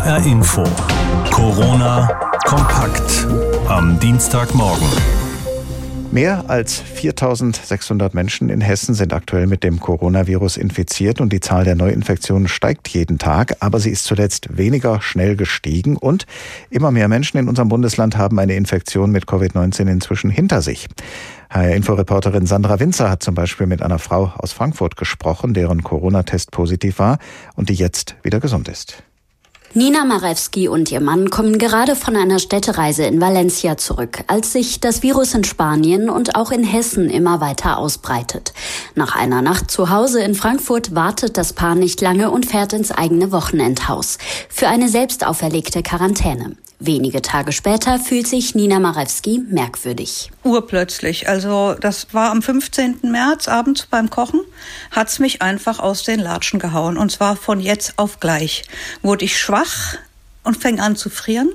HR Info. Corona kompakt am Dienstagmorgen. Mehr als 4600 Menschen in Hessen sind aktuell mit dem Coronavirus infiziert und die Zahl der Neuinfektionen steigt jeden Tag, aber sie ist zuletzt weniger schnell gestiegen und immer mehr Menschen in unserem Bundesland haben eine Infektion mit Covid-19 inzwischen hinter sich. HR-Inforeporterin Sandra Winzer hat zum Beispiel mit einer Frau aus Frankfurt gesprochen, deren Corona-Test positiv war und die jetzt wieder gesund ist. Nina Marewski und ihr Mann kommen gerade von einer Städtereise in Valencia zurück, als sich das Virus in Spanien und auch in Hessen immer weiter ausbreitet. Nach einer Nacht zu Hause in Frankfurt wartet das Paar nicht lange und fährt ins eigene Wochenendhaus für eine selbst auferlegte Quarantäne. Wenige Tage später fühlt sich Nina Marewski merkwürdig. Urplötzlich. Also das war am 15. März abends beim Kochen, hat's mich einfach aus den Latschen gehauen. Und zwar von jetzt auf gleich. Wurde ich schwach und fing an zu frieren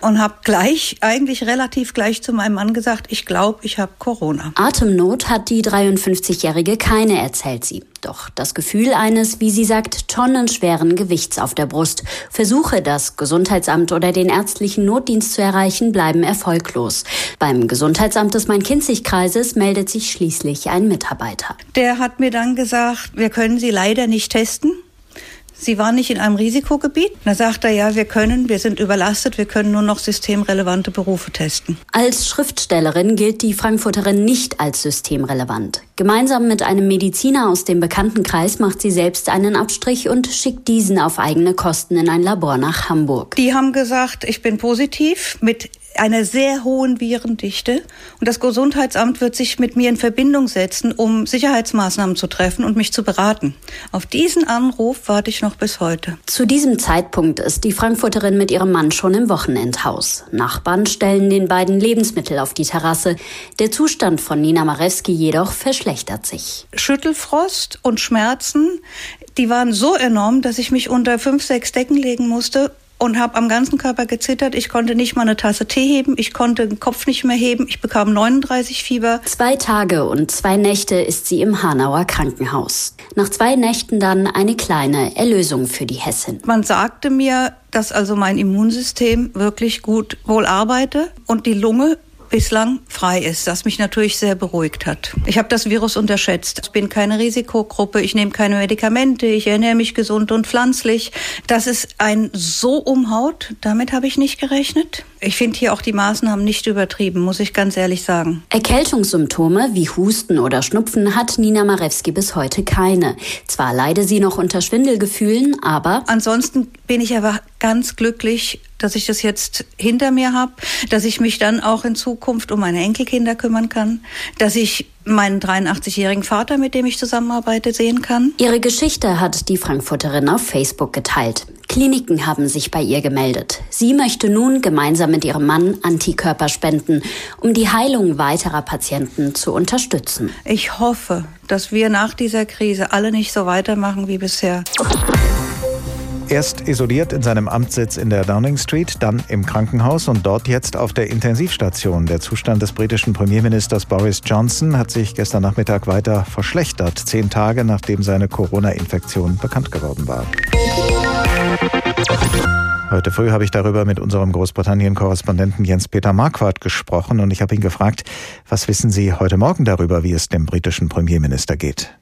und habe gleich, eigentlich relativ gleich zu meinem Mann gesagt, ich glaube, ich habe Corona. Atemnot hat die 53-Jährige keine, erzählt sie. Doch das Gefühl eines, wie sie sagt, tonnenschweren Gewichts auf der Brust. Versuche, das Gesundheitsamt oder den ärztlichen Notdienst zu erreichen, bleiben erfolglos. Beim Gesundheitsamt des Main-Kinzig-Kreises meldet sich schließlich ein Mitarbeiter. Der hat mir dann gesagt, wir können Sie leider nicht testen. Sie waren nicht in einem Risikogebiet. Da sagt er, ja, wir können, wir sind überlastet, wir können nur noch systemrelevante Berufe testen. Als Schriftstellerin gilt die Frankfurterin nicht als systemrelevant. Gemeinsam mit einem Mediziner aus dem Bekanntenkreis macht sie selbst einen Abstrich und schickt diesen auf eigene Kosten in ein Labor nach Hamburg. Die haben gesagt, ich bin positiv mit einer sehr hohen Virendichte. Und das Gesundheitsamt wird sich mit mir in Verbindung setzen, um Sicherheitsmaßnahmen zu treffen und mich zu beraten. Auf diesen Anruf warte ich noch bis heute. Zu diesem Zeitpunkt ist die Frankfurterin mit ihrem Mann schon im Wochenendhaus. Nachbarn stellen den beiden Lebensmittel auf die Terrasse. Der Zustand von Nina Marewski jedoch verschlechtert sich. Schüttelfrost und Schmerzen, die waren so enorm, dass ich mich unter fünf, sechs Decken legen musste und habe am ganzen Körper gezittert. Ich konnte nicht mal eine Tasse Tee heben, ich konnte den Kopf nicht mehr heben, ich bekam 39 Fieber. Zwei Tage und zwei Nächte ist sie im Hanauer Krankenhaus. Nach zwei Nächten dann eine kleine Erlösung für die Hessin. Man sagte mir, dass also mein Immunsystem wirklich gut wohl arbeite und die Lunge bislang frei ist, das mich natürlich sehr beruhigt hat. Ich habe das Virus unterschätzt. Ich bin keine Risikogruppe, ich nehme keine Medikamente, ich ernähre mich gesund und pflanzlich. Dass es ein so umhaut, damit habe ich nicht gerechnet. Ich finde hier auch die Maßnahmen nicht übertrieben, muss ich ganz ehrlich sagen. Erkältungssymptome wie Husten oder Schnupfen hat Nina Marewski bis heute keine. Zwar leide sie noch unter Schwindelgefühlen, aber ansonsten bin ich aber ganz glücklich, dass ich das jetzt hinter mir habe, dass ich mich dann auch in Zukunft um meine Enkelkinder kümmern kann, dass ich meinen 83-jährigen Vater, mit dem ich zusammenarbeite, sehen kann. Ihre Geschichte hat die Frankfurterin auf Facebook geteilt. Kliniken haben sich bei ihr gemeldet. Sie möchte nun gemeinsam mit ihrem Mann Antikörper spenden, um die Heilung weiterer Patienten zu unterstützen. Ich hoffe, dass wir nach dieser Krise alle nicht so weitermachen wie bisher. Erst isoliert in seinem Amtssitz in der Downing Street, dann im Krankenhaus und dort jetzt auf der Intensivstation. Der Zustand des britischen Premierministers Boris Johnson hat sich gestern Nachmittag weiter verschlechtert, zehn Tage nachdem seine Corona-Infektion bekannt geworden war. Heute früh habe ich darüber mit unserem Großbritannien-Korrespondenten Jens-Peter Marquardt gesprochen und ich habe ihn gefragt, was wissen Sie heute Morgen darüber, wie es dem britischen Premierminister geht?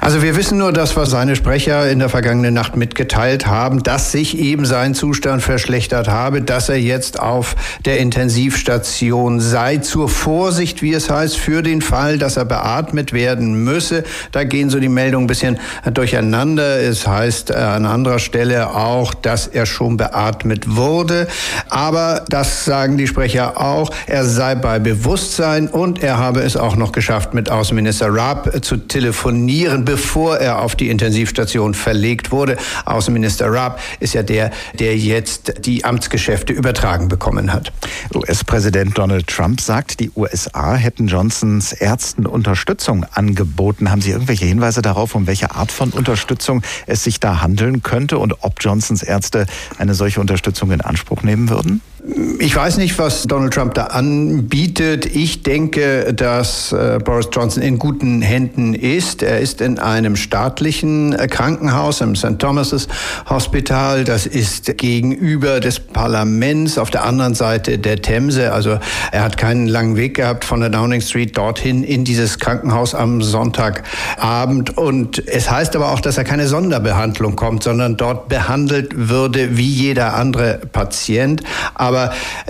Also wir wissen nur das, was seine Sprecher in der vergangenen Nacht mitgeteilt haben, dass sich eben sein Zustand verschlechtert habe, dass er jetzt auf der Intensivstation sei. Zur Vorsicht, wie es heißt, für den Fall, dass er beatmet werden müsse. Da gehen so die Meldungen ein bisschen durcheinander. Es heißt an anderer Stelle auch, dass er schon beatmet wurde. Aber das sagen die Sprecher auch. Er sei bei Bewusstsein und er habe es auch noch geschafft, mit Außenminister Raab zu telefonieren bevor er auf die Intensivstation verlegt wurde. Außenminister Raab ist ja der, der jetzt die Amtsgeschäfte übertragen bekommen hat. US-Präsident Donald Trump sagt, die USA hätten Johnsons Ärzten Unterstützung angeboten. Haben Sie irgendwelche Hinweise darauf, um welche Art von Unterstützung es sich da handeln könnte und ob Johnsons Ärzte eine solche Unterstützung in Anspruch nehmen würden? Ich weiß nicht, was Donald Trump da anbietet. Ich denke, dass äh, Boris Johnson in guten Händen ist. Er ist in einem staatlichen äh, Krankenhaus, im St. Thomas's Hospital. Das ist gegenüber des Parlaments auf der anderen Seite der Themse. Also er hat keinen langen Weg gehabt von der Downing Street dorthin in dieses Krankenhaus am Sonntagabend. Und es heißt aber auch, dass er keine Sonderbehandlung kommt, sondern dort behandelt würde wie jeder andere Patient. Aber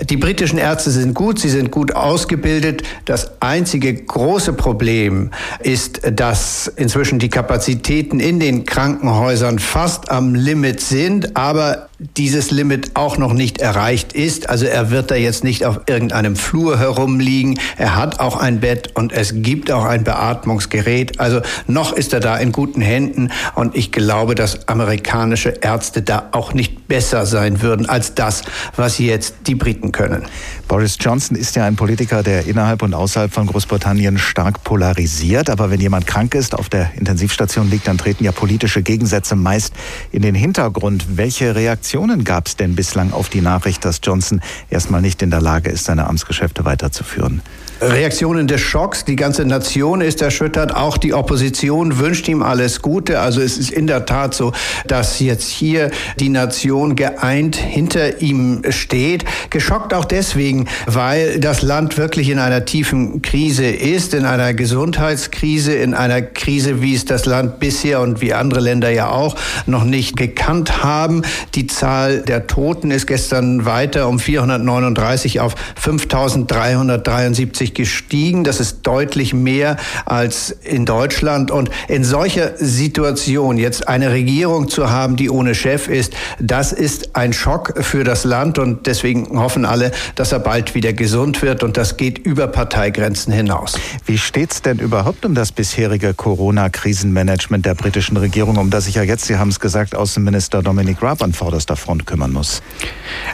die britischen Ärzte sind gut, sie sind gut ausgebildet. Das einzige große Problem ist, dass inzwischen die Kapazitäten in den Krankenhäusern fast am Limit sind, aber dieses Limit auch noch nicht erreicht ist. Also er wird da jetzt nicht auf irgendeinem Flur herumliegen. Er hat auch ein Bett und es gibt auch ein Beatmungsgerät. Also noch ist er da in guten Händen und ich glaube, dass amerikanische Ärzte da auch nicht besser sein würden als das, was jetzt die Briten können. Boris Johnson ist ja ein Politiker, der innerhalb und außerhalb von Großbritannien stark polarisiert. Aber wenn jemand krank ist, auf der Intensivstation liegt, dann treten ja politische Gegensätze meist in den Hintergrund. Welche Reaktionen gab es denn bislang auf die Nachricht, dass Johnson erstmal nicht in der Lage ist, seine Amtsgeschäfte weiterzuführen? Reaktionen des Schocks. Die ganze Nation ist erschüttert. Auch die Opposition wünscht ihm alles Gute. Also es ist in der Tat so, dass jetzt hier die Nation geeint hinter ihm steht. Geschockt auch deswegen, weil das Land wirklich in einer tiefen Krise ist, in einer Gesundheitskrise, in einer Krise, wie es das Land bisher und wie andere Länder ja auch noch nicht gekannt haben. Die Zahl der Toten ist gestern weiter um 439 auf 5373 1,50 gestiegen. Das ist deutlich mehr als in Deutschland. Und in solcher Situation jetzt eine Regierung zu haben, die ohne Chef ist, das ist ein Schock für das Land. Und deswegen hoffen alle, dass er bald wieder gesund wird. Und das geht über Parteigrenzen hinaus. Wie steht es denn überhaupt um das bisherige Corona-Krisenmanagement der britischen Regierung, um das sich ja jetzt, Sie haben es gesagt, Außenminister Dominic Raab an vorderster Front kümmern muss?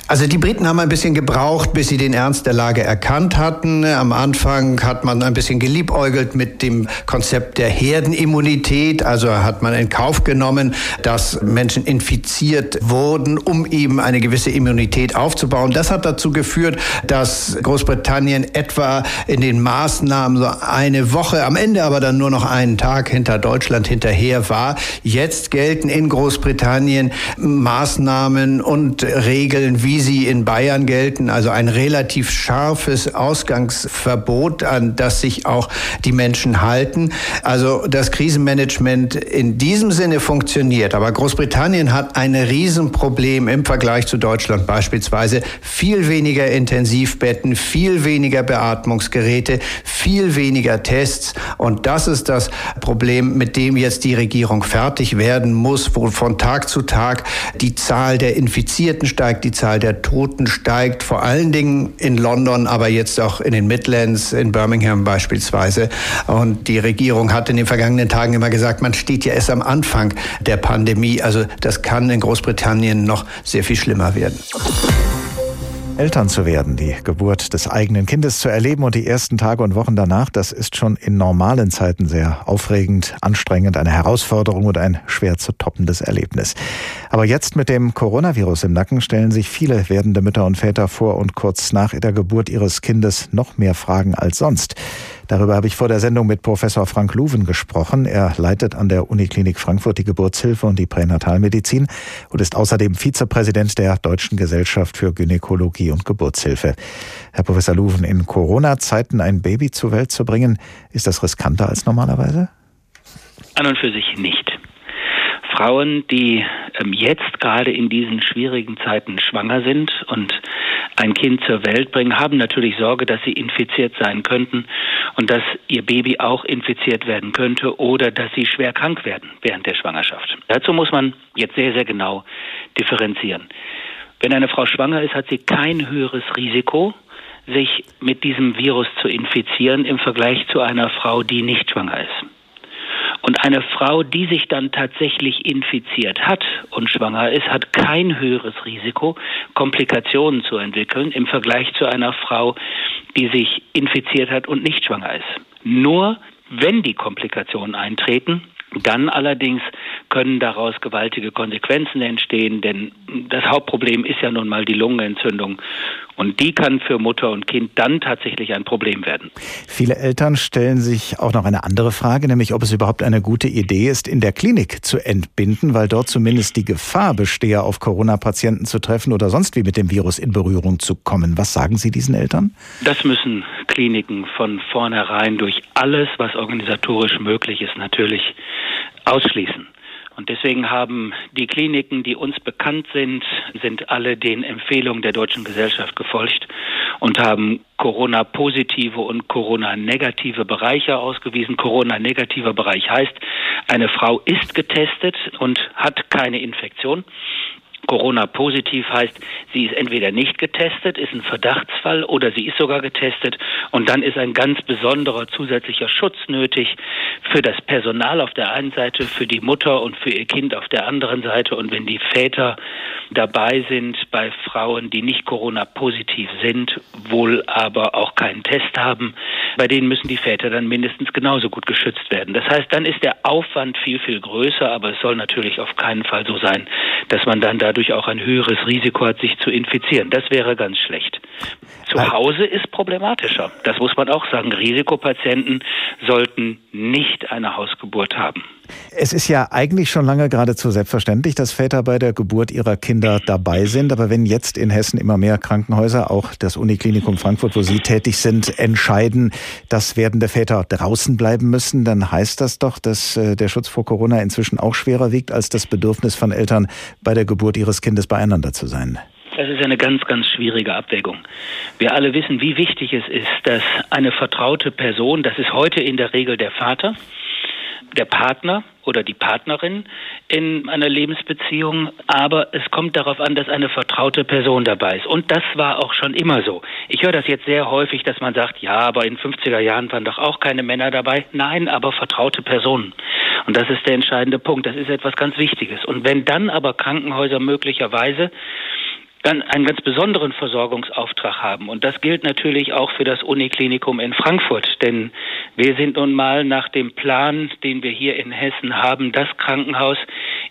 Also die Briten haben ein bisschen gebraucht, bis sie den Ernst der Lage erkannt hatten. Am Anfang hat man ein bisschen geliebäugelt mit dem Konzept der Herdenimmunität. Also hat man in Kauf genommen, dass Menschen infiziert wurden, um eben eine gewisse Immunität aufzubauen. Das hat dazu geführt, dass Großbritannien etwa in den Maßnahmen so eine Woche, am Ende aber dann nur noch einen Tag hinter Deutschland hinterher war. Jetzt gelten in Großbritannien Maßnahmen und Regeln, wie sie in Bayern gelten. Also ein relativ scharfes Ausgangsverbot Verbot, an das sich auch die Menschen halten. Also das Krisenmanagement in diesem Sinne funktioniert. Aber Großbritannien hat ein Riesenproblem im Vergleich zu Deutschland beispielsweise. Viel weniger Intensivbetten, viel weniger Beatmungsgeräte, viel weniger Tests. Und das ist das Problem, mit dem jetzt die Regierung fertig werden muss, wo von Tag zu Tag die Zahl der Infizierten steigt, die Zahl der Toten steigt, vor allen Dingen in London, aber jetzt auch in den Midlands Midlands, in Birmingham beispielsweise. Und die Regierung hat in den vergangenen Tagen immer gesagt, man steht ja erst am Anfang der Pandemie. Also das kann in Großbritannien noch sehr viel schlimmer werden. Eltern zu werden, die Geburt des eigenen Kindes zu erleben und die ersten Tage und Wochen danach, das ist schon in normalen Zeiten sehr aufregend, anstrengend, eine Herausforderung und ein schwer zu toppendes Erlebnis. Aber jetzt mit dem Coronavirus im Nacken stellen sich viele werdende Mütter und Väter vor und kurz nach der Geburt ihres Kindes noch mehr Fragen als sonst. Darüber habe ich vor der Sendung mit Professor Frank Luven gesprochen. Er leitet an der Uniklinik Frankfurt die Geburtshilfe und die Pränatalmedizin und ist außerdem Vizepräsident der Deutschen Gesellschaft für Gynäkologie und Geburtshilfe. Herr Professor Luven, in Corona-Zeiten ein Baby zur Welt zu bringen, ist das riskanter als normalerweise? An und für sich nicht. Frauen, die ähm, jetzt gerade in diesen schwierigen Zeiten schwanger sind und ein Kind zur Welt bringen, haben natürlich Sorge, dass sie infiziert sein könnten und dass ihr Baby auch infiziert werden könnte oder dass sie schwer krank werden während der Schwangerschaft. Dazu muss man jetzt sehr, sehr genau differenzieren. Wenn eine Frau schwanger ist, hat sie kein höheres Risiko, sich mit diesem Virus zu infizieren im Vergleich zu einer Frau, die nicht schwanger ist. Und eine Frau, die sich dann tatsächlich infiziert hat und schwanger ist, hat kein höheres Risiko, Komplikationen zu entwickeln im Vergleich zu einer Frau, die sich infiziert hat und nicht schwanger ist. Nur wenn die Komplikationen eintreten, dann allerdings können daraus gewaltige Konsequenzen entstehen, denn das Hauptproblem ist ja nun mal die Lungenentzündung Und die kann für Mutter und Kind dann tatsächlich ein Problem werden. Viele Eltern stellen sich auch noch eine andere Frage, nämlich ob es überhaupt eine gute Idee ist, in der Klinik zu entbinden, weil dort zumindest die Gefahr bestehe, auf Corona-Patienten zu treffen oder sonst wie mit dem Virus in Berührung zu kommen. Was sagen Sie diesen Eltern? Das müssen Kliniken von vornherein durch alles, was organisatorisch möglich ist, natürlich ausschließen. Und deswegen haben die Kliniken, die uns bekannt sind, sind alle den Empfehlungen der Deutschen Gesellschaft gefolgt und haben Corona-positive und Corona-negative Bereiche ausgewiesen. Corona-negativer Bereich heißt, eine Frau ist getestet und hat keine Infektion. Corona-positiv heißt, sie ist entweder nicht getestet, ist ein Verdachtsfall oder sie ist sogar getestet. Und dann ist ein ganz besonderer zusätzlicher Schutz nötig für das Personal auf der einen Seite, für die Mutter und für ihr Kind auf der anderen Seite. Und wenn die Väter dabei sind bei Frauen, die nicht Corona-positiv sind, wohl aber auch keinen Test haben, bei denen müssen die Väter dann mindestens genauso gut geschützt werden. Das heißt, dann ist der Aufwand viel, viel größer, aber es soll natürlich auf keinen Fall so sein, dass man dann dadurch auch ein höheres Risiko hat, sich zu infizieren. Das wäre ganz schlecht. Zu Hause ist problematischer. Das muss man auch sagen. Risikopatienten sollten nicht eine Hausgeburt haben. Es ist ja eigentlich schon lange geradezu selbstverständlich, dass Väter bei der Geburt ihrer Kinder dabei sind. Aber wenn jetzt in Hessen immer mehr Krankenhäuser, auch das Uniklinikum Frankfurt, wo Sie tätig sind, entscheiden, dass werdende Väter draußen bleiben müssen, dann heißt das doch, dass äh, der Schutz vor Corona inzwischen auch schwerer wiegt als das Bedürfnis von Eltern, bei der Geburt ihres Kindes beieinander zu sein. Das ist eine ganz, ganz schwierige Abwägung. Wir alle wissen, wie wichtig es ist, dass eine vertraute Person, das ist heute in der Regel der Vater, der Partner oder die Partnerin in einer Lebensbeziehung, aber es kommt darauf an, dass eine vertraute Person dabei ist. Und das war auch schon immer so. Ich höre das jetzt sehr häufig, dass man sagt, ja, aber in 50er Jahren waren doch auch keine Männer dabei. Nein, aber vertraute Personen. Und das ist der entscheidende Punkt. Das ist etwas ganz Wichtiges. Und wenn dann aber Krankenhäuser möglicherweise dann einen ganz besonderen Versorgungsauftrag haben. Und das gilt natürlich auch für das Uniklinikum in Frankfurt. Denn wir sind nun mal nach dem Plan, den wir hier in Hessen haben, das Krankenhaus,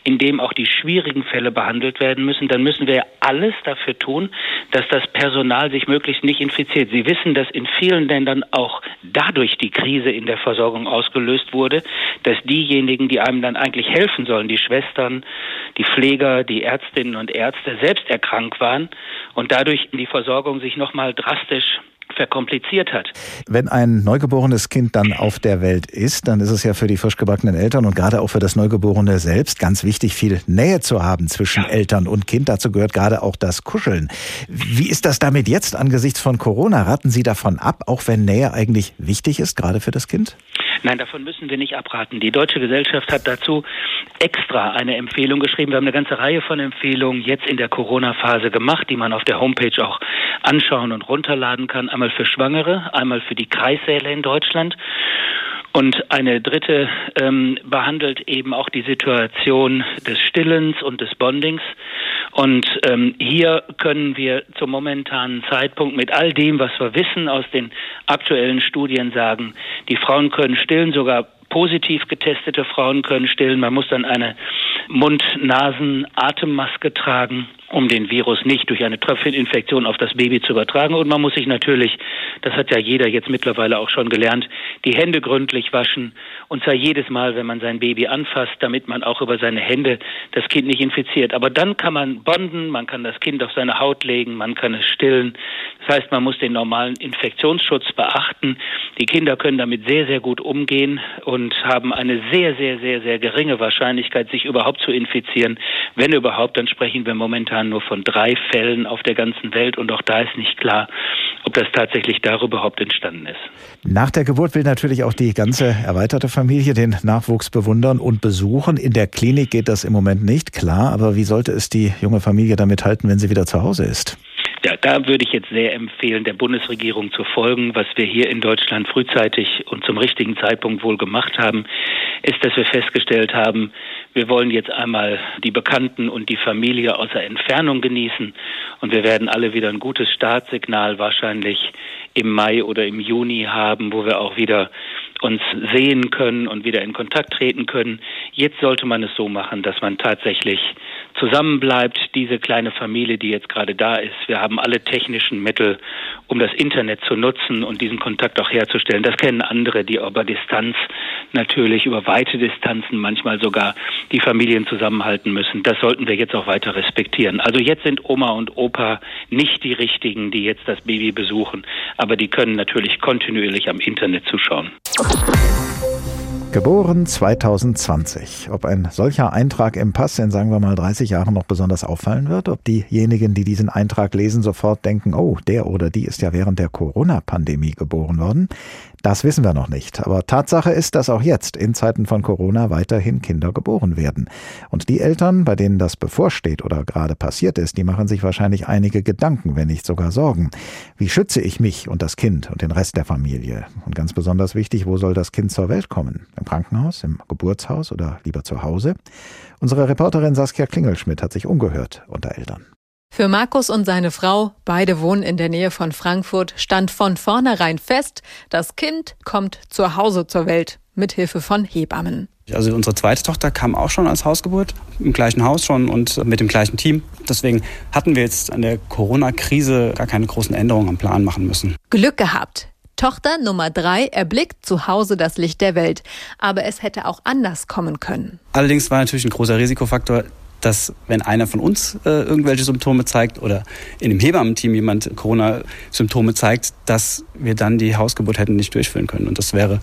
in dem auch die schwierigen Fälle behandelt werden müssen. Dann müssen wir alles dafür tun, dass das Personal sich möglichst nicht infiziert. Sie wissen, dass in vielen Ländern auch dadurch die Krise in der Versorgung ausgelöst wurde, dass diejenigen, die einem dann eigentlich helfen sollen, die Schwestern, die Pfleger, die Ärztinnen und Ärzte selbst erkrankt waren und dadurch die Versorgung sich nochmal drastisch verkompliziert hat. Wenn ein neugeborenes Kind dann auf der Welt ist, dann ist es ja für die frisch gebackenen Eltern und gerade auch für das Neugeborene selbst ganz wichtig, viel Nähe zu haben zwischen ja. Eltern und Kind. Dazu gehört gerade auch das Kuscheln. Wie ist das damit jetzt angesichts von Corona? Raten Sie davon ab, auch wenn Nähe eigentlich wichtig ist, gerade für das Kind? Nein, davon müssen wir nicht abraten. Die Deutsche Gesellschaft hat dazu extra eine Empfehlung geschrieben. Wir haben eine ganze Reihe von Empfehlungen jetzt in der Corona-Phase gemacht, die man auf der Homepage auch anschauen und runterladen kann. Einmal für Schwangere, einmal für die Kreissäle in Deutschland. Und eine dritte ähm, behandelt eben auch die Situation des Stillens und des Bondings. Und ähm, hier können wir zum momentanen Zeitpunkt mit all dem, was wir wissen aus den aktuellen Studien sagen, die Frauen können stillen, sogar positiv getestete Frauen können stillen. Man muss dann eine Mund-Nasen-Atemmaske tragen um den Virus nicht durch eine Tröpfcheninfektion auf das Baby zu übertragen. Und man muss sich natürlich, das hat ja jeder jetzt mittlerweile auch schon gelernt, die Hände gründlich waschen und zwar jedes Mal, wenn man sein Baby anfasst, damit man auch über seine Hände das Kind nicht infiziert. Aber dann kann man bonden, man kann das Kind auf seine Haut legen, man kann es stillen. Das heißt, man muss den normalen Infektionsschutz beachten. Die Kinder können damit sehr, sehr gut umgehen und haben eine sehr, sehr, sehr, sehr geringe Wahrscheinlichkeit, sich überhaupt zu infizieren. Wenn überhaupt, dann sprechen wir momentan momentan nur von drei Fällen auf der ganzen Welt und auch da ist nicht klar, ob das tatsächlich darüber überhaupt entstanden ist. Nach der Geburt will natürlich auch die ganze erweiterte Familie den Nachwuchs bewundern und besuchen. In der Klinik geht das im Moment nicht, klar, aber wie sollte es die junge Familie damit halten, wenn sie wieder zu Hause ist? Da würde ich jetzt sehr empfehlen, der Bundesregierung zu folgen. Was wir hier in Deutschland frühzeitig und zum richtigen Zeitpunkt wohl gemacht haben, ist, dass wir festgestellt haben, wir wollen jetzt einmal die Bekannten und die Familie außer Entfernung genießen und wir werden alle wieder ein gutes Startsignal wahrscheinlich im Mai oder im Juni haben, wo wir auch wieder uns sehen können und wieder in Kontakt treten können. Jetzt sollte man es so machen, dass man tatsächlich zusammenbleibt, diese kleine Familie, die jetzt gerade da ist. Wir haben alle technischen Mittel, um das Internet zu nutzen und diesen Kontakt auch herzustellen. Das kennen andere, die über Distanz natürlich, über weite Distanzen manchmal sogar die Familien zusammenhalten müssen. Das sollten wir jetzt auch weiter respektieren. Also jetzt sind Oma und Opa nicht die richtigen, die jetzt das Baby besuchen, aber die können natürlich kontinuierlich am Internet zuschauen. Geboren 2020. Ob ein solcher Eintrag im Pass in, sagen wir mal, 30 Jahren noch besonders auffallen wird, ob diejenigen, die diesen Eintrag lesen, sofort denken, oh, der oder die ist ja während der Corona-Pandemie geboren worden, das wissen wir noch nicht. Aber Tatsache ist, dass auch jetzt in Zeiten von Corona weiterhin Kinder geboren werden. Und die Eltern, bei denen das bevorsteht oder gerade passiert ist, die machen sich wahrscheinlich einige Gedanken, wenn nicht sogar Sorgen. Wie schütze ich mich und das Kind und den Rest der Familie? Und ganz besonders wichtig, wo soll das Kind zur Welt kommen? Im Krankenhaus, im Geburtshaus oder lieber zu Hause? Unsere Reporterin Saskia Klingelschmidt hat sich umgehört unter Eltern. Für Markus und seine Frau, beide wohnen in der Nähe von Frankfurt, stand von vornherein fest, das Kind kommt zu Hause zur Welt, mit Hilfe von Hebammen. Also unsere zweite Tochter kam auch schon als Hausgeburt, im gleichen Haus schon und mit dem gleichen Team. Deswegen hatten wir jetzt an der Corona-Krise gar keine großen Änderungen am Plan machen müssen. Glück gehabt. Tochter Nummer drei erblickt zu Hause das Licht der Welt. Aber es hätte auch anders kommen können. Allerdings war natürlich ein großer Risikofaktor, dass wenn einer von uns äh, irgendwelche Symptome zeigt oder in dem Hebammenteam jemand Corona-Symptome zeigt, dass wir dann die Hausgeburt hätten nicht durchführen können. Und das wäre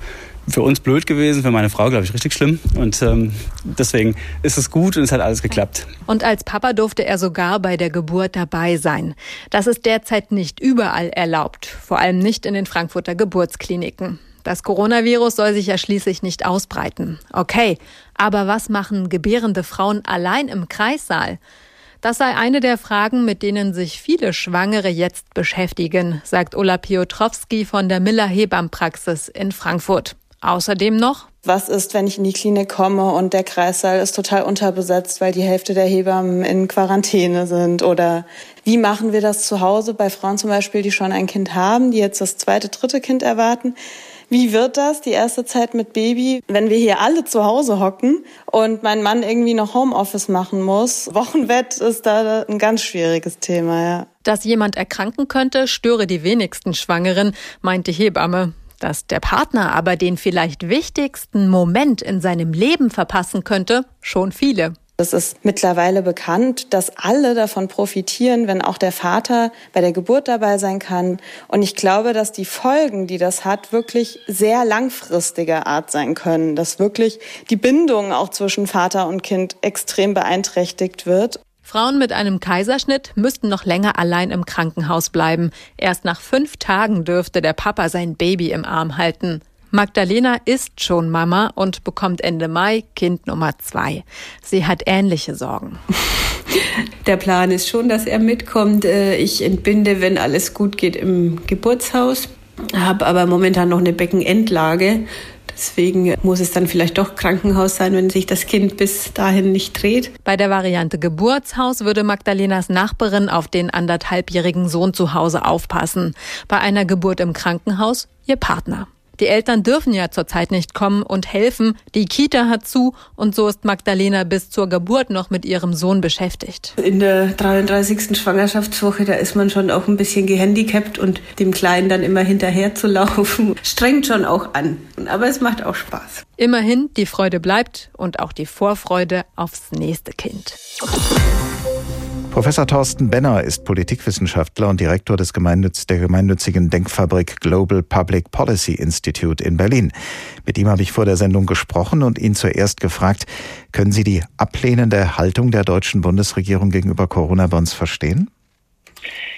für uns blöd gewesen, für meine Frau, glaube ich, richtig schlimm. Und ähm, deswegen ist es gut und es hat alles geklappt. Und als Papa durfte er sogar bei der Geburt dabei sein. Das ist derzeit nicht überall erlaubt, vor allem nicht in den Frankfurter Geburtskliniken. Das Coronavirus soll sich ja schließlich nicht ausbreiten. Okay, aber was machen gebärende Frauen allein im Kreissaal? Das sei eine der Fragen, mit denen sich viele Schwangere jetzt beschäftigen, sagt Ola Piotrowski von der Miller Hebammenpraxis in Frankfurt. Außerdem noch, was ist, wenn ich in die Klinik komme und der Kreissaal ist total unterbesetzt, weil die Hälfte der Hebammen in Quarantäne sind? Oder wie machen wir das zu Hause bei Frauen zum Beispiel, die schon ein Kind haben, die jetzt das zweite, dritte Kind erwarten? Wie wird das, die erste Zeit mit Baby, wenn wir hier alle zu Hause hocken und mein Mann irgendwie noch Homeoffice machen muss? Wochenbett ist da ein ganz schwieriges Thema, ja. Dass jemand erkranken könnte, störe die wenigsten Schwangeren, meint die Hebamme. Dass der Partner aber den vielleicht wichtigsten Moment in seinem Leben verpassen könnte, schon viele. Es ist mittlerweile bekannt, dass alle davon profitieren, wenn auch der Vater bei der Geburt dabei sein kann. Und ich glaube, dass die Folgen, die das hat, wirklich sehr langfristiger Art sein können, dass wirklich die Bindung auch zwischen Vater und Kind extrem beeinträchtigt wird. Frauen mit einem Kaiserschnitt müssten noch länger allein im Krankenhaus bleiben. Erst nach fünf Tagen dürfte der Papa sein Baby im Arm halten. Magdalena ist schon Mama und bekommt Ende Mai Kind Nummer zwei. Sie hat ähnliche Sorgen. Der Plan ist schon, dass er mitkommt. Äh, ich entbinde, wenn alles gut geht, im Geburtshaus, habe aber momentan noch eine Beckenendlage. Deswegen muss es dann vielleicht doch Krankenhaus sein, wenn sich das Kind bis dahin nicht dreht. Bei der Variante Geburtshaus würde Magdalenas Nachbarin auf den anderthalbjährigen Sohn zu Hause aufpassen. Bei einer Geburt im Krankenhaus ihr Partner. Die Eltern dürfen ja zurzeit nicht kommen und helfen. Die Kita hat zu und so ist Magdalena bis zur Geburt noch mit ihrem Sohn beschäftigt. In der 33. Schwangerschaftswoche, da ist man schon auch ein bisschen gehandicapt und dem Kleinen dann immer hinterher zu laufen, strengt schon auch an. Aber es macht auch Spaß. Immerhin, die Freude bleibt und auch die Vorfreude aufs nächste Kind. Professor Thorsten Benner ist Politikwissenschaftler und Direktor des Gemeinnütz der gemeinnützigen Denkfabrik Global Public Policy Institute in Berlin. Mit ihm habe ich vor der Sendung gesprochen und ihn zuerst gefragt, können Sie die ablehnende Haltung der deutschen Bundesregierung gegenüber Corona-Bonds verstehen?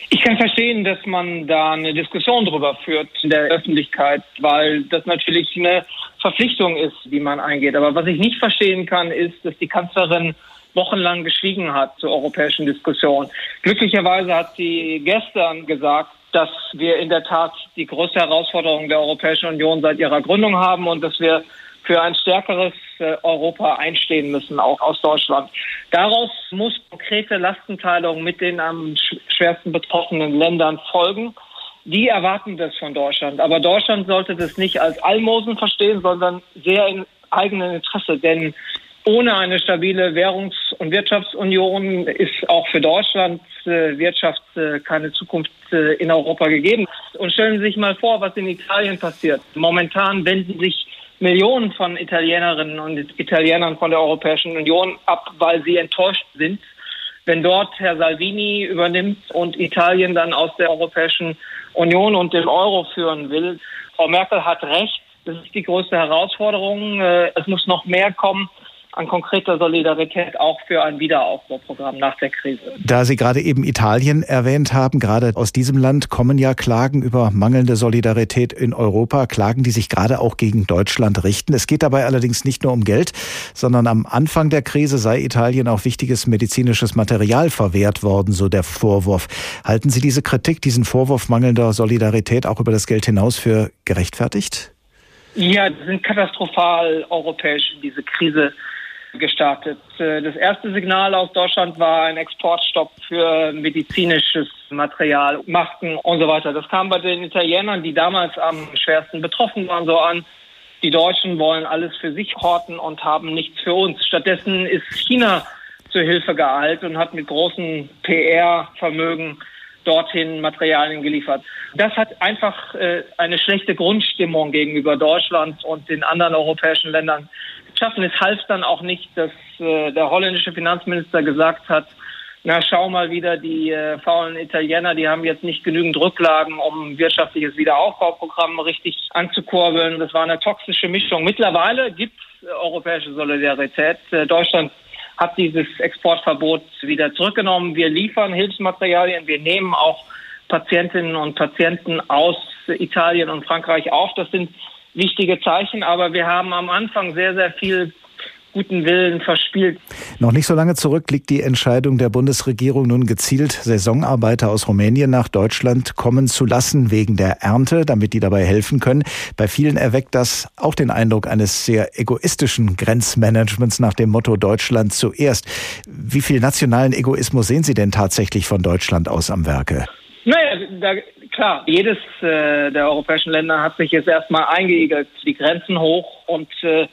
Ich kann verstehen, dass man da eine Diskussion darüber führt in der Öffentlichkeit, weil das natürlich eine Verpflichtung ist, die man eingeht. Aber was ich nicht verstehen kann, ist, dass die Kanzlerin wochenlang geschwiegen hat zur europäischen Diskussion. Glücklicherweise hat sie gestern gesagt, dass wir in der Tat die größte Herausforderung der Europäischen Union seit ihrer Gründung haben und dass wir für ein stärkeres äh, Europa einstehen müssen, auch aus Deutschland. Daraus muss konkrete Lastenteilung mit den am schwersten betroffenen Ländern folgen. Die erwarten das von Deutschland. Aber Deutschland sollte das nicht als Almosen verstehen, sondern sehr in eigenem Interesse. Denn ohne eine stabile Währungs- und Wirtschaftsunion ist auch für Deutschlands äh, Wirtschaft äh, keine Zukunft äh, in Europa gegeben. Und stellen Sie sich mal vor, was in Italien passiert. Momentan wenden sich Millionen von Italienerinnen und Italienern von der Europäischen Union ab, weil sie enttäuscht sind. Wenn dort Herr Salvini übernimmt und Italien dann aus der Europäischen Union und dem Euro führen will, Frau Merkel hat recht. Das ist die größte Herausforderung. Es muss noch mehr kommen an konkreter Solidarität auch für ein Wiederaufbauprogramm nach der Krise. Da Sie gerade eben Italien erwähnt haben, gerade aus diesem Land kommen ja Klagen über mangelnde Solidarität in Europa, Klagen, die sich gerade auch gegen Deutschland richten. Es geht dabei allerdings nicht nur um Geld, sondern am Anfang der Krise sei Italien auch wichtiges medizinisches Material verwehrt worden, so der Vorwurf. Halten Sie diese Kritik, diesen Vorwurf mangelnder Solidarität auch über das Geld hinaus für gerechtfertigt? Ja, das sind katastrophal europäisch in diese Krise gestartet. Äh, das erste Signal aus Deutschland war ein Exportstopp für medizinisches Material, Masken und so weiter. Das kam bei den Italienern, die damals am schwersten betroffen waren, so an. Die Deutschen wollen alles für sich horten und haben nichts für uns. Stattdessen ist China zur Hilfe geeilt und hat mit großen PR-Vermögen dorthin Materialien geliefert. Das hat einfach äh, eine schlechte Grundstimmung gegenüber Deutschland und den anderen europäischen Ländern schaffen. Es half dann auch nicht, dass äh, der holländische Finanzminister gesagt hat, na schau mal wieder, die äh, faulen Italiener, die haben jetzt nicht genügend Rücklagen, um wirtschaftliches Wiederaufbauprogramm richtig anzukurbeln. Das war eine toxische Mischung. Mittlerweile gibt es äh, europäische Solidarität. Äh, Deutschland hat dieses Exportverbot wieder zurückgenommen. Wir liefern Hilfsmaterialien, wir nehmen auch Patientinnen und Patienten aus Italien und Frankreich auf. Das sind wichtige Zeichen, aber wir haben am Anfang sehr, sehr viel guten Willen verspielt. Noch nicht so lange zurück liegt die Entscheidung der Bundesregierung nun gezielt, Saisonarbeiter aus Rumänien nach Deutschland kommen zu lassen wegen der Ernte, damit die dabei helfen können. Bei vielen erweckt das auch den Eindruck eines sehr egoistischen Grenzmanagements nach dem Motto Deutschland zuerst. Wie viel nationalen Egoismus sehen Sie denn tatsächlich von Deutschland aus am Werke? Naja, da klar, jedes äh, der europäischen Länder hat sich jetzt erstmal eingeigelt, die Grenzen hoch und äh,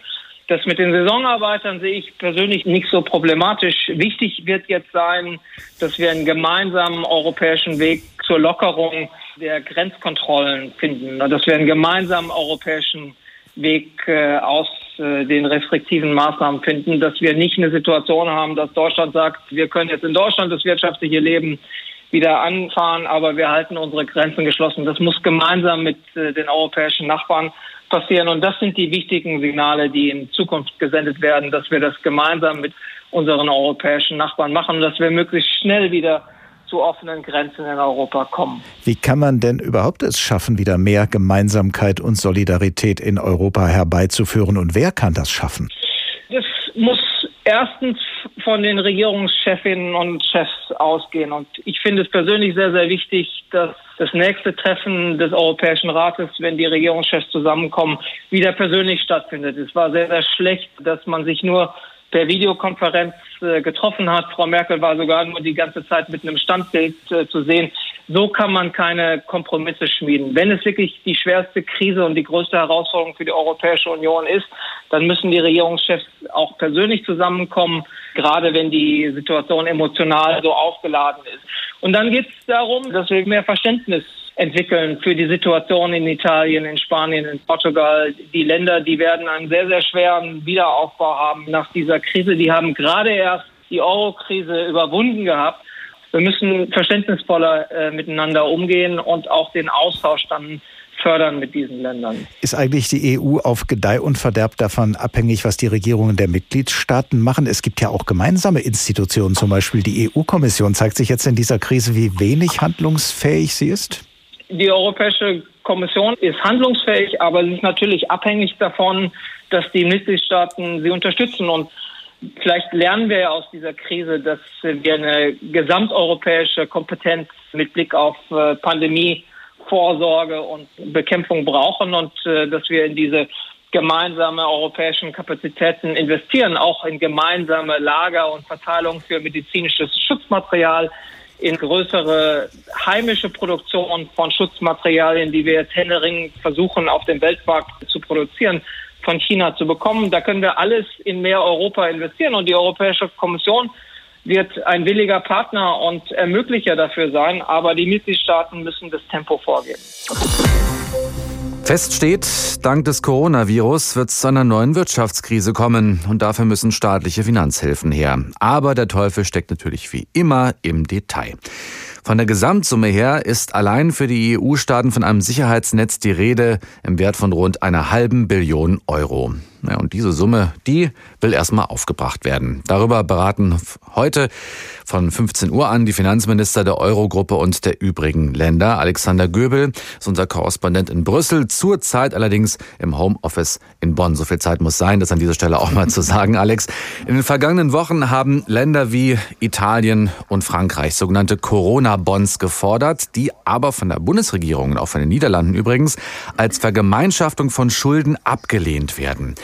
das mit den Saisonarbeitern sehe ich persönlich nicht so problematisch. Wichtig wird jetzt sein, dass wir einen gemeinsamen europäischen Weg zur Lockerung der Grenzkontrollen finden, dass wir einen gemeinsamen europäischen Weg äh, aus äh, den restriktiven Maßnahmen finden, dass wir nicht eine Situation haben, dass Deutschland sagt, wir können jetzt in Deutschland das wirtschaftliche Leben wieder anfahren, aber wir halten unsere Grenzen geschlossen. Das muss gemeinsam mit äh, den europäischen Nachbarn passieren. Und das sind die wichtigen Signale, die in Zukunft gesendet werden, dass wir das gemeinsam mit unseren europäischen Nachbarn machen dass wir möglichst schnell wieder zu offenen Grenzen in Europa kommen. Wie kann man denn überhaupt es schaffen, wieder mehr Gemeinsamkeit und Solidarität in Europa herbeizuführen? Und wer kann das schaffen? Das muss erstens von den Regierungschefinnen und Chefs ausgehen. Und ich finde es persönlich sehr, sehr wichtig, dass das nächste Treffen des Europäischen Rates, wenn die Regierungschefs zusammenkommen, wieder persönlich stattfindet. Es war sehr, sehr schlecht, dass man sich nur per Videokonferenz äh, getroffen hat. Frau Merkel war sogar nur die ganze Zeit mit einem Standbild äh, zu sehen. So kann man keine Kompromisse schmieden. Wenn es wirklich die schwerste Krise und die größte Herausforderung für die Europäische Union ist, dann müssen die Regierungschefs auch persönlich zusammenkommen, gerade wenn die Situation emotional so aufgeladen ist. Und dann geht es darum, dass wir mehr Verständnis entwickeln für die Situation in Italien, in Spanien, in Portugal. Die Länder, die werden einen sehr, sehr schweren Wiederaufbau haben nach dieser Krise. Die haben gerade erst die Euro-Krise überwunden gehabt. Wir müssen verständnisvoller äh, miteinander umgehen und auch den Austausch dann fördern mit diesen Ländern. Ist eigentlich die EU auf Gedeih und Verderb davon abhängig, was die Regierungen der Mitgliedstaaten machen? Es gibt ja auch gemeinsame Institutionen, zum Beispiel die EU-Kommission. Zeigt sich jetzt in dieser Krise, wie wenig handlungsfähig sie ist? Die Europäische Kommission ist handlungsfähig, aber sie ist natürlich abhängig davon, dass die Mitgliedstaaten sie unterstützen. Und vielleicht lernen wir ja aus dieser Krise, dass wir eine gesamteuropäische Kompetenz mit Blick auf äh, Pandemievorsorge und Bekämpfung brauchen und äh, dass wir in diese gemeinsame europäischen Kapazitäten investieren, auch in gemeinsame Lager und Verteilung für medizinisches Schutzmaterial, in größere heimische Produktion von Schutzmaterialien, die wir jetzt händeringend versuchen, auf dem Weltmarkt zu produzieren. von China zu bekommen. Da können wir alles in mehr Europa investieren und die Europäische Kommission wird ein williger Partner und Ermöglicher dafür sein, aber die Mitgliedstaaten müssen das Tempo vorgeben. Fest steht, dank des Coronavirus wird es zu einer neuen Wirtschaftskrise kommen und dafür müssen staatliche Finanzhilfen her. Aber der Teufel steckt natürlich wie immer im Detail. Von der Gesamtsumme her ist allein für die EU-Staaten von einem Sicherheitsnetz die Rede im Wert von rund einer halben Billion Euro. Ja, und diese Summe, die will erstmal aufgebracht werden. Darüber beraten heute von 15 Uhr an die Finanzminister der Eurogruppe und der übrigen Länder. Alexander Göbel ist unser Korrespondent in Brüssel, zurzeit allerdings im Homeoffice in Bonn. So viel Zeit muss sein, das an dieser Stelle auch mal zu sagen, Alex. In den vergangenen Wochen haben Länder wie Italien und Frankreich sogenannte Corona-Bonds gefordert, die aber von der Bundesregierung und auch von den Niederlanden übrigens als Vergemeinschaftung von Schulden abgelehnt werden.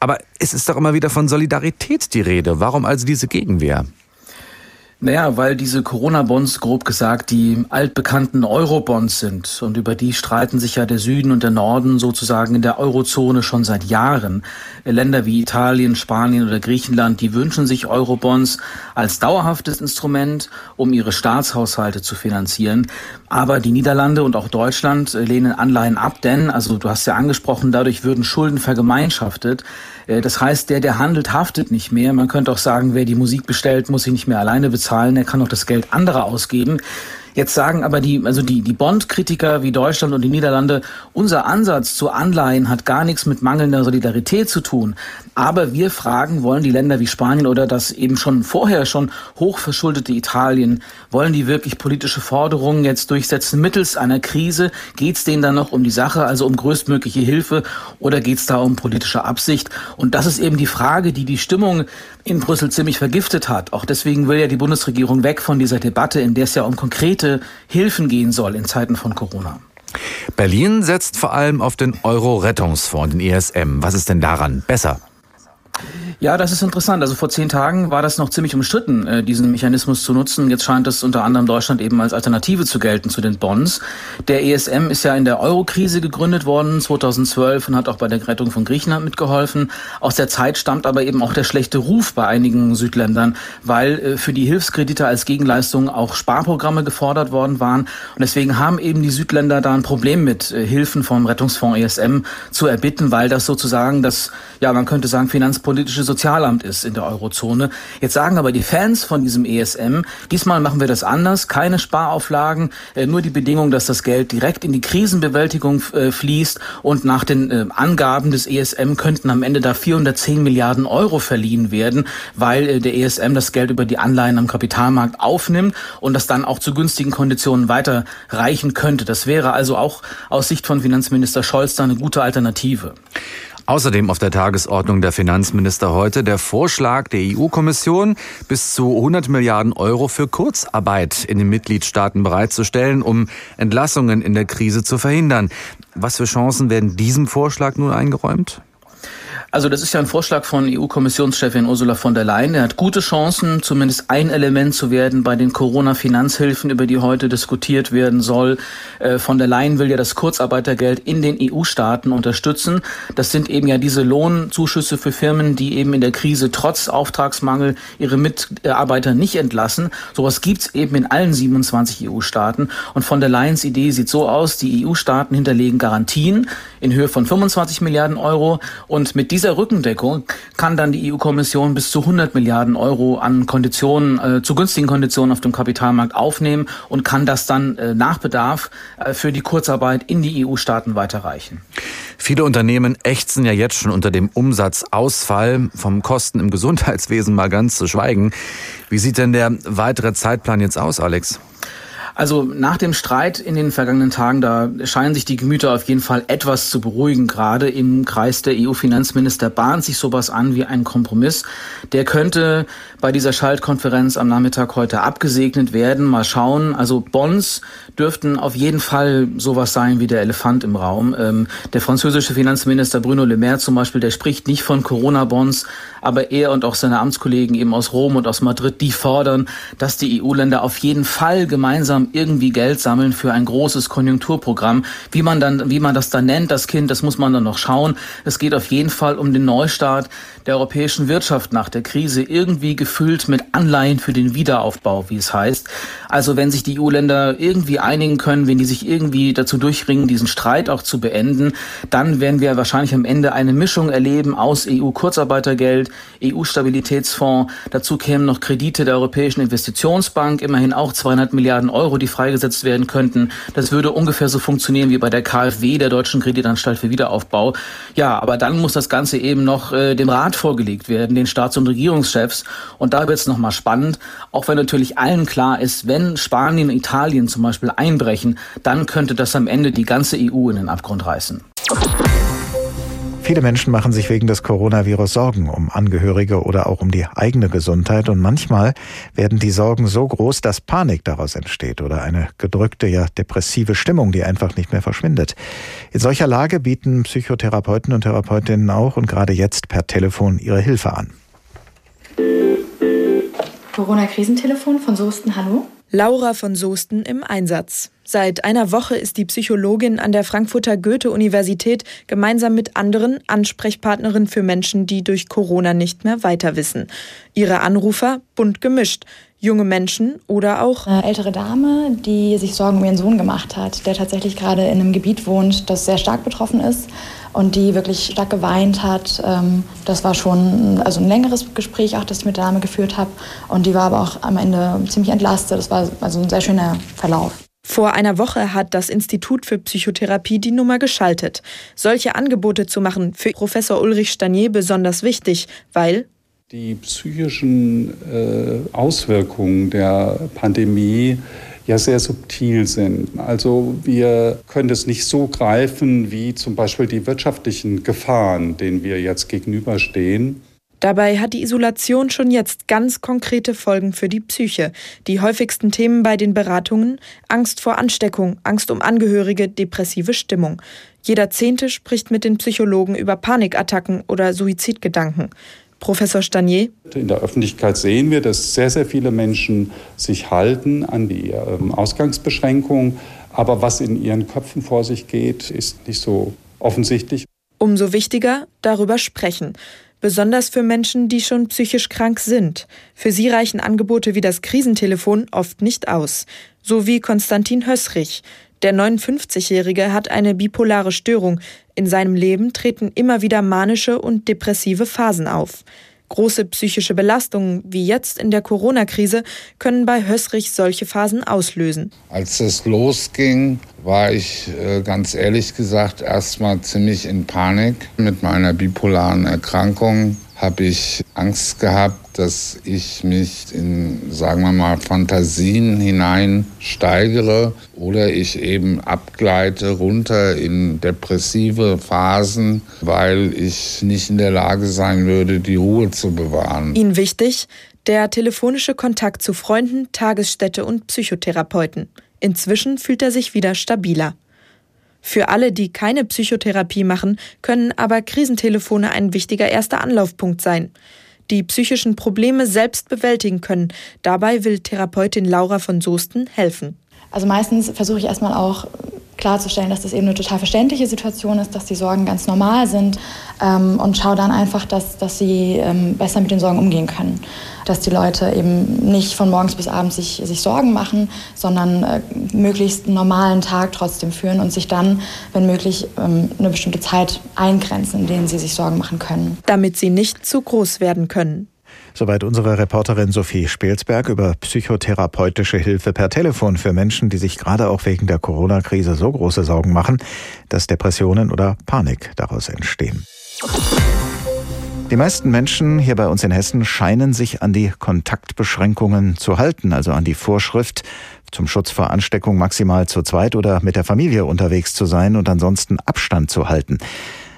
Aber es ist doch immer wieder von Solidarität die Rede. Warum also diese Gegenwehr? Naja, weil diese Corona-Bonds, grob gesagt, die altbekannten Euro-Bonds sind. Und über die streiten sich ja der Süden und der Norden sozusagen in der Eurozone schon seit Jahren. Länder wie Italien, Spanien oder Griechenland, die wünschen sich Euro-Bonds als dauerhaftes Instrument, um ihre Staatshaushalte zu finanzieren. Aber die Niederlande und auch Deutschland lehnen Anleihen ab, denn, also du hast ja angesprochen, dadurch würden Schulden vergemeinschaftet. Äh, das heißt, der, der handelt, haftet nicht mehr. Man könnte auch sagen, wer die Musik bestellt, muss sie nicht mehr alleine bezahlen. Er kann auch das Geld anderer ausgeben. Jetzt sagen aber die, also die, die Bond-Kritiker wie Deutschland und die Niederlande, unser Ansatz zu Anleihen hat gar nichts mit mangelnder Solidarität zu tun. Aber wir fragen, wollen die Länder wie Spanien oder das eben schon vorher schon hochverschuldete Italien, wollen die wirklich politische Forderungen jetzt durchsetzen mittels einer Krise? Geht es denen dann noch um die Sache, also um größtmögliche Hilfe oder geht es da um politische Absicht? Und das ist eben die Frage, die die Stimmung in Brüssel ziemlich vergiftet hat. Auch deswegen will ja die Bundesregierung weg von dieser Debatte, in der es ja um konkrete Hilfen gehen soll in Zeiten von Corona. Berlin setzt vor allem auf den Euro-Rettungsfonds, den ESM. Was ist denn daran besser? Ja, das ist interessant. Also vor zehn Tagen war das noch ziemlich umstritten, äh, diesen Mechanismus zu nutzen. Jetzt scheint es unter anderem Deutschland eben als Alternative zu gelten zu den Bonds. Der ESM ist ja in der Euro-Krise gegründet worden 2012 und hat auch bei der Rettung von Griechenland mitgeholfen. Aus der Zeit stammt aber eben auch der schlechte Ruf bei einigen Südländern, weil äh, für die Hilfskredite als Gegenleistung auch Sparprogramme gefordert worden waren. Und deswegen haben eben die Südländer da ein Problem mit äh, Hilfen vom Rettungsfonds ESM zu erbitten, weil das sozusagen das, ja, man könnte sagen, finanzpolitische Sozialamt ist in der Eurozone. Jetzt sagen aber die Fans von diesem ESM, diesmal machen wir das anders, keine Sparauflagen, äh, nur die Bedingung, dass das Geld direkt in die Krisenbewältigung äh, fließt und nach den äh, Angaben des ESM könnten am Ende da 410 Milliarden Euro verliehen werden, weil der ESM das Geld über die Anleihen am Kapitalmarkt aufnimmt und das dann auch zu günstigen Konditionen weiterreichen könnte. Das wäre also auch aus Sicht von Finanzminister Scholz da eine gute Alternative. Außerdem auf der Tagesordnung der Finanzminister heute der Vorschlag der EU-Kommission, bis zu 100 Milliarden Euro für Kurzarbeit in den Mitgliedstaaten bereitzustellen, um Entlassungen in der Krise zu verhindern. Was für Chancen werden diesem Vorschlag nun eingeräumt? Also das ist ja ein Vorschlag von EU-Kommissionschefin Ursula von der Leyen. Er hat gute Chancen, zumindest ein Element zu werden bei den Corona-Finanzhilfen, über die heute diskutiert werden soll. Äh, von der Leyen will ja das Kurzarbeitergeld in den EU-Staaten unterstützen. Das sind eben ja diese Lohnzuschüsse für Firmen, die eben in der Krise trotz Auftragsmangel ihre Mitarbeiter nicht entlassen. Sowas gibt's eben in allen 27 EU-Staaten. Und von der Leyens Idee sieht so aus, die EU-Staaten hinterlegen Garantien in Höhe von 25 Milliarden Euro und mit dieser Rückendeckung kann dann die EU-Kommission bis zu 100 Milliarden Euro an Konditionen, äh, zu günstigen Konditionen auf dem Kapitalmarkt aufnehmen und kann das dann äh, nach Bedarf äh, für die Kurzarbeit in die EU-Staaten weiterreichen. Viele Unternehmen ächzen ja jetzt schon unter dem Umsatzausfall, vom Kosten im Gesundheitswesen mal ganz zu schweigen. Wie sieht denn der weitere Zeitplan jetzt aus, Alex? Also nach dem Streit in den vergangenen Tagen, da scheinen sich die Gemüter auf jeden Fall etwas zu beruhigen. Gerade im Kreis der EU-Finanzminister bahnt sich sowas an wie ein Kompromiss. Der könnte bei dieser Schaltkonferenz am Nachmittag heute abgesegnet werden. Mal schauen. Also Bonds dürften auf jeden Fall sowas sein wie der Elefant im Raum. Ähm, der französische Finanzminister Bruno Le Maire zum Beispiel, der spricht nicht von Corona-Bonds, aber er und auch seine Amtskollegen eben aus Rom und aus Madrid, die fordern, dass die EU-Länder auf jeden Fall gemeinsam irgendwie Geld sammeln für ein großes Konjunkturprogramm. Wie man dann, wie man das dann nennt, das Kind, das muss man dann noch schauen. Es geht auf jeden Fall um den Neustart der europäischen Wirtschaft nach der Krise, irgendwie gefüllt mit Anleihen für den Wiederaufbau, wie es heißt. Also wenn sich die EU-Länder irgendwie einigen können, wenn die sich irgendwie dazu durchringen, diesen Streit auch zu beenden, dann werden wir wahrscheinlich am Ende eine Mischung erleben aus EU-Kurzarbeitergeld, EU-Stabilitätsfonds. Dazu kämen noch Kredite der Europäischen Investitionsbank, immerhin auch 200 Milliarden Euro, die freigesetzt werden könnten. Das würde ungefähr so funktionieren wie bei der KfW, der Deutschen Kreditanstalt für Wiederaufbau. Ja, aber dann muss das Ganze eben noch äh, dem Rat vorgelegt werden, den Staats- und Regierungschefs. Und da wird es nochmal spannend, auch wenn natürlich allen klar ist, wenn Spanien und Italien zum Beispiel einbrechen, dann könnte das am Ende die ganze EU in den Abgrund reißen. Viele Menschen machen sich wegen des Coronavirus Sorgen um Angehörige oder auch um die eigene Gesundheit und manchmal werden die Sorgen so groß, dass Panik daraus entsteht oder eine gedrückte, ja depressive Stimmung, die einfach nicht mehr verschwindet. In solcher Lage bieten Psychotherapeuten und Therapeutinnen auch und gerade jetzt per Telefon ihre Hilfe an. Corona-Krisentelefon von Soesten, hallo? Laura von Soesten im Einsatz. Seit einer Woche ist die Psychologin an der Frankfurter Goethe-Universität gemeinsam mit anderen Ansprechpartnerin für Menschen, die durch Corona nicht mehr weiter wissen. Ihre Anrufer bunt gemischt. Junge Menschen oder auch eine ältere Dame, die sich Sorgen um ihren Sohn gemacht hat, der tatsächlich gerade in einem Gebiet wohnt, das sehr stark betroffen ist und die wirklich stark geweint hat. Ähm, das war schon also ein längeres Gespräch, auch das ich mit der Dame geführt habe. Und die war aber auch am Ende ziemlich entlastet. Das war also ein sehr schöner Verlauf. Vor einer Woche hat das Institut für Psychotherapie die Nummer geschaltet. Solche Angebote zu machen für Professor Ulrich Stanier besonders wichtig, weil die psychischen äh, Auswirkungen der Pandemie ja sehr subtil sind. Also wir können es nicht so greifen wie zum Beispiel die wirtschaftlichen Gefahren, denen wir jetzt gegenüberstehen. Dabei hat die Isolation schon jetzt ganz konkrete Folgen für die Psyche. Die häufigsten Themen bei den Beratungen Angst vor Ansteckung, Angst um Angehörige, depressive Stimmung. Jeder Zehnte spricht mit den Psychologen über Panikattacken oder Suizidgedanken. Professor Stanier. In der Öffentlichkeit sehen wir, dass sehr, sehr viele Menschen sich halten an die ähm, Ausgangsbeschränkungen. Aber was in ihren Köpfen vor sich geht, ist nicht so offensichtlich. Umso wichtiger, darüber sprechen. Besonders für Menschen, die schon psychisch krank sind. Für sie reichen Angebote wie das Krisentelefon oft nicht aus. So wie Konstantin Hössrich. Der 59-Jährige hat eine bipolare Störung. In seinem Leben treten immer wieder manische und depressive Phasen auf. Große psychische Belastungen, wie jetzt in der Corona-Krise, können bei Hössrich solche Phasen auslösen. Als es losging, war ich äh, ganz ehrlich gesagt erstmal ziemlich in Panik mit meiner bipolaren Erkrankung habe ich Angst gehabt, dass ich mich in, sagen wir mal, Fantasien hineinsteigere oder ich eben abgleite runter in depressive Phasen, weil ich nicht in der Lage sein würde, die Ruhe zu bewahren. Ihnen wichtig, der telefonische Kontakt zu Freunden, Tagesstätte und Psychotherapeuten. Inzwischen fühlt er sich wieder stabiler. Für alle, die keine Psychotherapie machen, können aber Krisentelefone ein wichtiger erster Anlaufpunkt sein. Die psychischen Probleme selbst bewältigen können. Dabei will Therapeutin Laura von Soesten helfen. Also meistens versuche ich erstmal auch klarzustellen, dass das eben eine total verständliche Situation ist, dass die Sorgen ganz normal sind ähm, und schaue dann einfach, dass, dass sie ähm, besser mit den Sorgen umgehen können. Dass die Leute eben nicht von morgens bis abends sich, sich Sorgen machen, sondern äh, möglichst einen normalen Tag trotzdem führen und sich dann, wenn möglich, ähm, eine bestimmte Zeit eingrenzen, in denen sie sich Sorgen machen können. Damit sie nicht zu groß werden können. Soweit unsere Reporterin Sophie Spelsberg über psychotherapeutische Hilfe per Telefon für Menschen, die sich gerade auch wegen der Corona-Krise so große Sorgen machen, dass Depressionen oder Panik daraus entstehen. Die meisten Menschen hier bei uns in Hessen scheinen sich an die Kontaktbeschränkungen zu halten, also an die Vorschrift, zum Schutz vor Ansteckung maximal zu zweit oder mit der Familie unterwegs zu sein und ansonsten Abstand zu halten.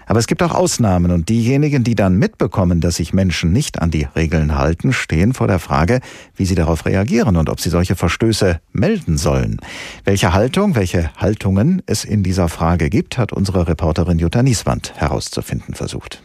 Aber es gibt auch Ausnahmen und diejenigen, die dann mitbekommen, dass sich Menschen nicht an die Regeln halten, stehen vor der Frage, wie sie darauf reagieren und ob sie solche Verstöße melden sollen. Welche Haltung, welche Haltungen es in dieser Frage gibt, hat unsere Reporterin Jutta Nieswand herauszufinden versucht.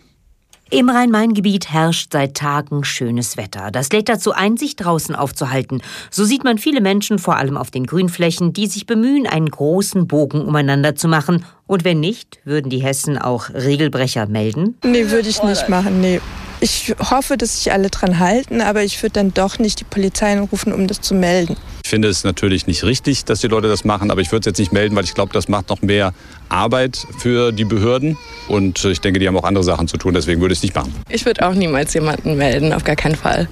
Im Rhein-Main-Gebiet herrscht seit Tagen schönes Wetter. Das lädt dazu ein, sich draußen aufzuhalten. So sieht man viele Menschen, vor allem auf den Grünflächen, die sich bemühen, einen großen Bogen umeinander zu machen. Und wenn nicht, würden die Hessen auch Regelbrecher melden? Nee, würde ich nicht machen, nee. Ich hoffe, dass sich alle dran halten, aber ich würde dann doch nicht die Polizei anrufen, um das zu melden. Ich finde es natürlich nicht richtig, dass die Leute das machen, aber ich würde es jetzt nicht melden, weil ich glaube, das macht noch mehr Arbeit für die Behörden. Und ich denke, die haben auch andere Sachen zu tun, deswegen würde ich es nicht machen. Ich würde auch niemals jemanden melden, auf gar keinen Fall.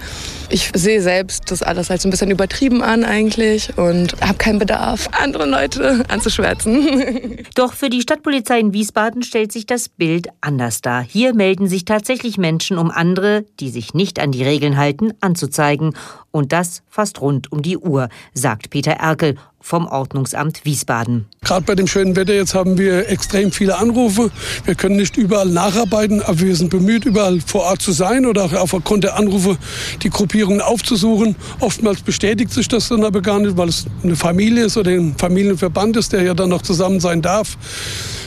Ich sehe selbst das alles als ein bisschen übertrieben an eigentlich und habe keinen Bedarf, andere Leute anzuschwärzen. Doch für die Stadtpolizei in Wiesbaden stellt sich das Bild anders dar. Hier melden sich tatsächlich Menschen, um andere, die sich nicht an die Regeln halten, anzuzeigen. Und das fast rund um die Uhr, sagt Peter Erkel vom Ordnungsamt Wiesbaden. Gerade bei dem schönen Wetter jetzt haben wir extrem viele Anrufe. Wir können nicht überall nacharbeiten, aber wir sind bemüht, überall vor Ort zu sein oder auch aufgrund der Anrufe die Gruppierungen aufzusuchen. Oftmals bestätigt sich das dann aber gar nicht, weil es eine Familie ist oder ein Familienverband ist, der ja dann noch zusammen sein darf.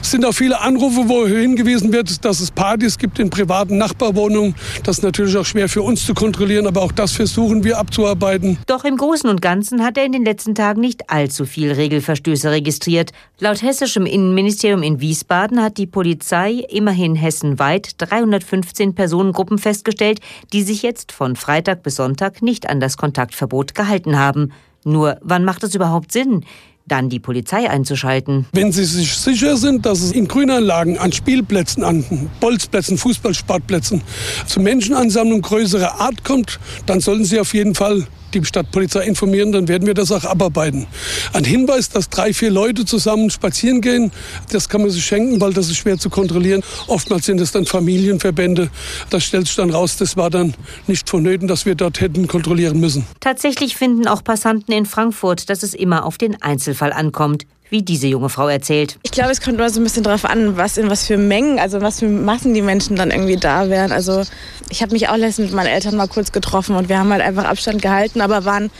Es sind auch viele Anrufe, wo hingewiesen wird, dass es Partys gibt in privaten Nachbarwohnungen. Das ist natürlich auch schwer für uns zu kontrollieren, aber auch das versuchen wir abzuarbeiten. Doch im Großen und Ganzen hat er in den letzten Tagen nicht allzu viel Regelverstöße registriert. Laut hessischem Innenministerium in Wiesbaden hat die Polizei immerhin hessenweit 315 Personengruppen festgestellt, die sich jetzt von Freitag bis Sonntag nicht an das Kontaktverbot gehalten haben. Nur, wann macht es überhaupt Sinn? dann die Polizei einzuschalten. Wenn Sie sich sicher sind, dass es in Grünanlagen, an Spielplätzen, an Bolzplätzen, Fußballsportplätzen zu Menschenansammlungen größerer Art kommt, dann sollten Sie auf jeden Fall die Stadtpolizei informieren, dann werden wir das auch abarbeiten. Ein Hinweis, dass drei, vier Leute zusammen spazieren gehen, das kann man sich schenken, weil das ist schwer zu kontrollieren. Oftmals sind es dann Familienverbände. Das stellt sich dann raus, das war dann nicht vonnöten, dass wir dort hätten kontrollieren müssen. Tatsächlich finden auch Passanten in Frankfurt, dass es immer auf den Einzelfall ankommt wie diese junge Frau erzählt. Ich glaube, es kommt immer so ein bisschen darauf an, was in was für Mengen, also was für Massen die Menschen dann irgendwie da wären. Also ich habe mich auch letztens mit meinen Eltern mal kurz getroffen und wir haben halt einfach Abstand gehalten, aber waren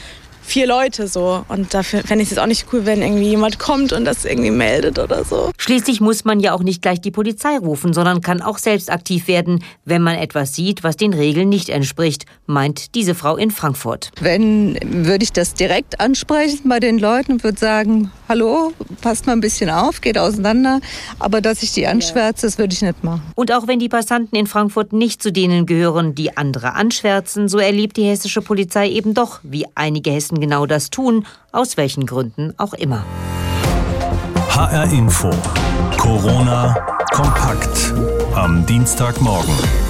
vier Leute so. Und dafür fände ich es auch nicht cool, wenn irgendwie jemand kommt und das irgendwie meldet oder so. Schließlich muss man ja auch nicht gleich die Polizei rufen, sondern kann auch selbst aktiv werden, wenn man etwas sieht, was den Regeln nicht entspricht, meint diese Frau in Frankfurt. Wenn, würde ich das direkt ansprechen bei den Leuten und würde sagen, hallo, passt mal ein bisschen auf, geht auseinander. Aber dass ich die anschwärze, das würde ich nicht machen. Und auch wenn die Passanten in Frankfurt nicht zu denen gehören, die andere anschwärzen, so erlebt die hessische Polizei eben doch, wie einige Hessen genau das tun, aus welchen Gründen auch immer. HR Info. Corona kompakt am Dienstagmorgen.